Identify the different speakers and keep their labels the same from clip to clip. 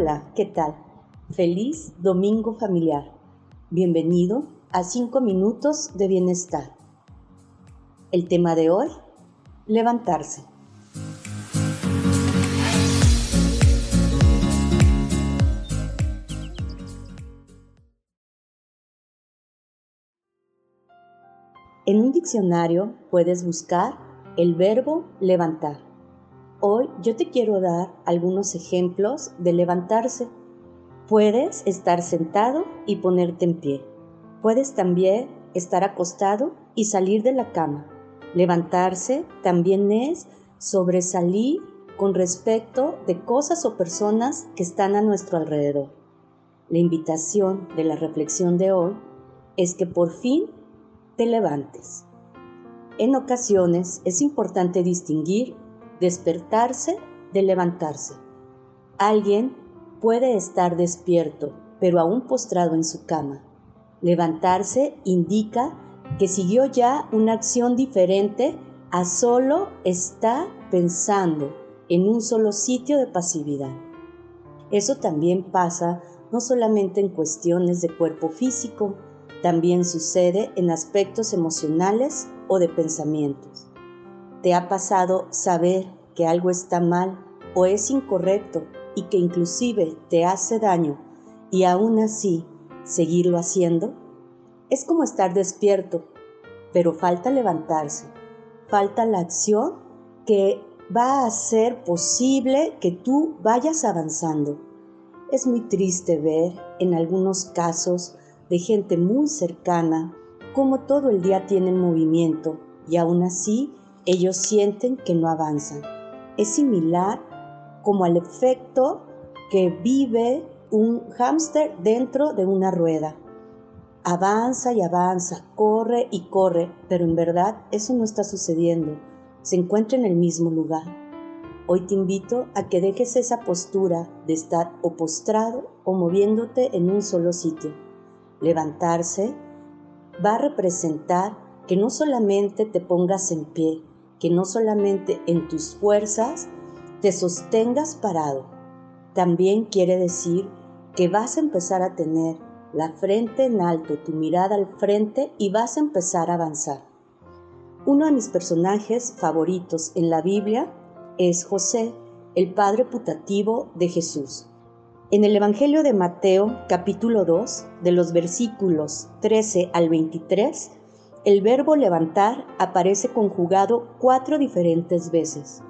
Speaker 1: Hola, ¿qué tal? Feliz domingo familiar. Bienvenido a 5 minutos de bienestar. El tema de hoy, levantarse. En un diccionario puedes buscar el verbo levantar. Yo te quiero dar algunos ejemplos de levantarse. Puedes estar sentado y ponerte en pie. Puedes también estar acostado y salir de la cama. Levantarse también es sobresalir con respecto de cosas o personas que están a nuestro alrededor. La invitación de la reflexión de hoy es que por fin te levantes. En ocasiones es importante distinguir despertarse de levantarse. Alguien puede estar despierto, pero aún postrado en su cama. Levantarse indica que siguió ya una acción diferente a solo estar pensando en un solo sitio de pasividad. Eso también pasa no solamente en cuestiones de cuerpo físico, también sucede en aspectos emocionales o de pensamientos. ¿Te ha pasado saber que algo está mal o es incorrecto y que inclusive te hace daño y aún así seguirlo haciendo? Es como estar despierto, pero falta levantarse, falta la acción que va a hacer posible que tú vayas avanzando. Es muy triste ver en algunos casos de gente muy cercana, como todo el día tienen movimiento y aún así ellos sienten que no avanzan. Es similar como al efecto que vive un hámster dentro de una rueda. Avanza y avanza, corre y corre, pero en verdad eso no está sucediendo. Se encuentra en el mismo lugar. Hoy te invito a que dejes esa postura de estar o postrado o moviéndote en un solo sitio Levantarse va a representar que no solamente te pongas en pie, que no solamente en tus fuerzas te sostengas parado, también quiere decir que vas a empezar a tener la frente en alto, tu mirada al frente y vas a empezar a avanzar. Uno de mis personajes favoritos en la Biblia es José, el padre putativo de Jesús. En el Evangelio de Mateo capítulo 2, de los versículos 13 al 23, el verbo levantar aparece conjugado cuatro diferentes veces.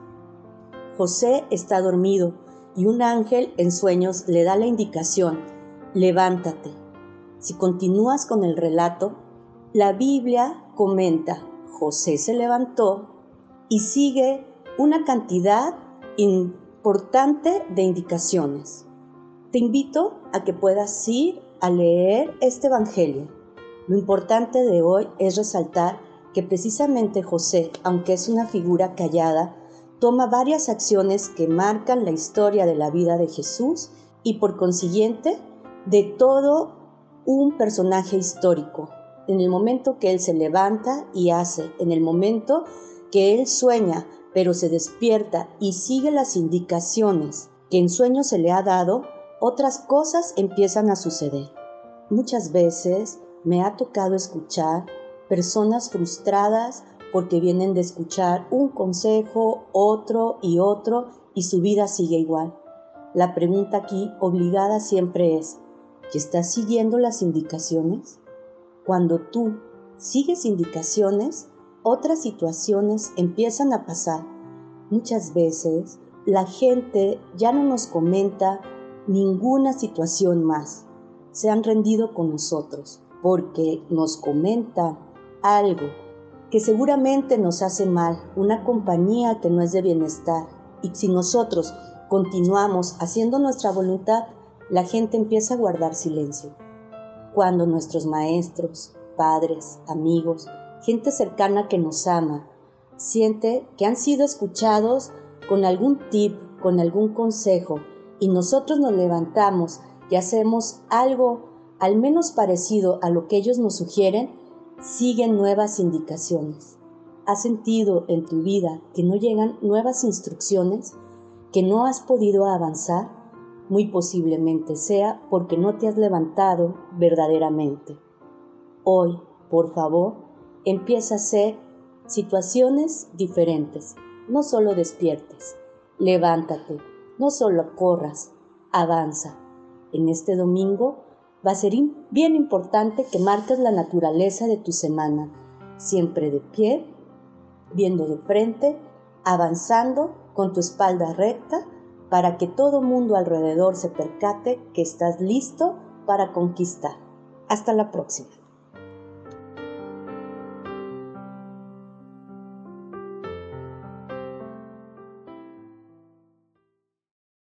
Speaker 1: José está dormido y un ángel en sueños le da la indicación, levántate. Si continúas con el relato, la Biblia comenta, José se levantó y sigue una cantidad importante de indicaciones. Te invito a que puedas ir a leer este Evangelio. Lo importante de hoy es resaltar que precisamente José, aunque es una figura callada, toma varias acciones que marcan la historia de la vida de Jesús y por consiguiente de todo un personaje histórico. En el momento que él se levanta y hace, en el momento que él sueña, pero se despierta y sigue las indicaciones que en sueño se le ha dado, otras cosas empiezan a suceder. Muchas veces me ha tocado escuchar personas frustradas porque vienen de escuchar un consejo, otro y otro y su vida sigue igual. La pregunta aquí obligada siempre es, ¿estás siguiendo las indicaciones? Cuando tú sigues indicaciones, otras situaciones empiezan a pasar. Muchas veces la gente ya no nos comenta ninguna situación más. Se han rendido con nosotros porque nos comenta algo que seguramente nos hace mal, una compañía que no es de bienestar. Y si nosotros continuamos haciendo nuestra voluntad, la gente empieza a guardar silencio. Cuando nuestros maestros, padres, amigos, gente cercana que nos ama, siente que han sido escuchados con algún tip, con algún consejo, y nosotros nos levantamos y hacemos algo al menos parecido a lo que ellos nos sugieren, siguen nuevas indicaciones. ¿Has sentido en tu vida que no llegan nuevas instrucciones? ¿Que no has podido avanzar? Muy posiblemente sea porque no te has levantado verdaderamente. Hoy, por favor, empieza a hacer situaciones diferentes. No solo despiertes, levántate, no solo corras, avanza. En este domingo va a ser bien importante que marques la naturaleza de tu semana, siempre de pie, viendo de frente, avanzando con tu espalda recta para que todo mundo alrededor se percate que estás listo para conquistar. Hasta la próxima.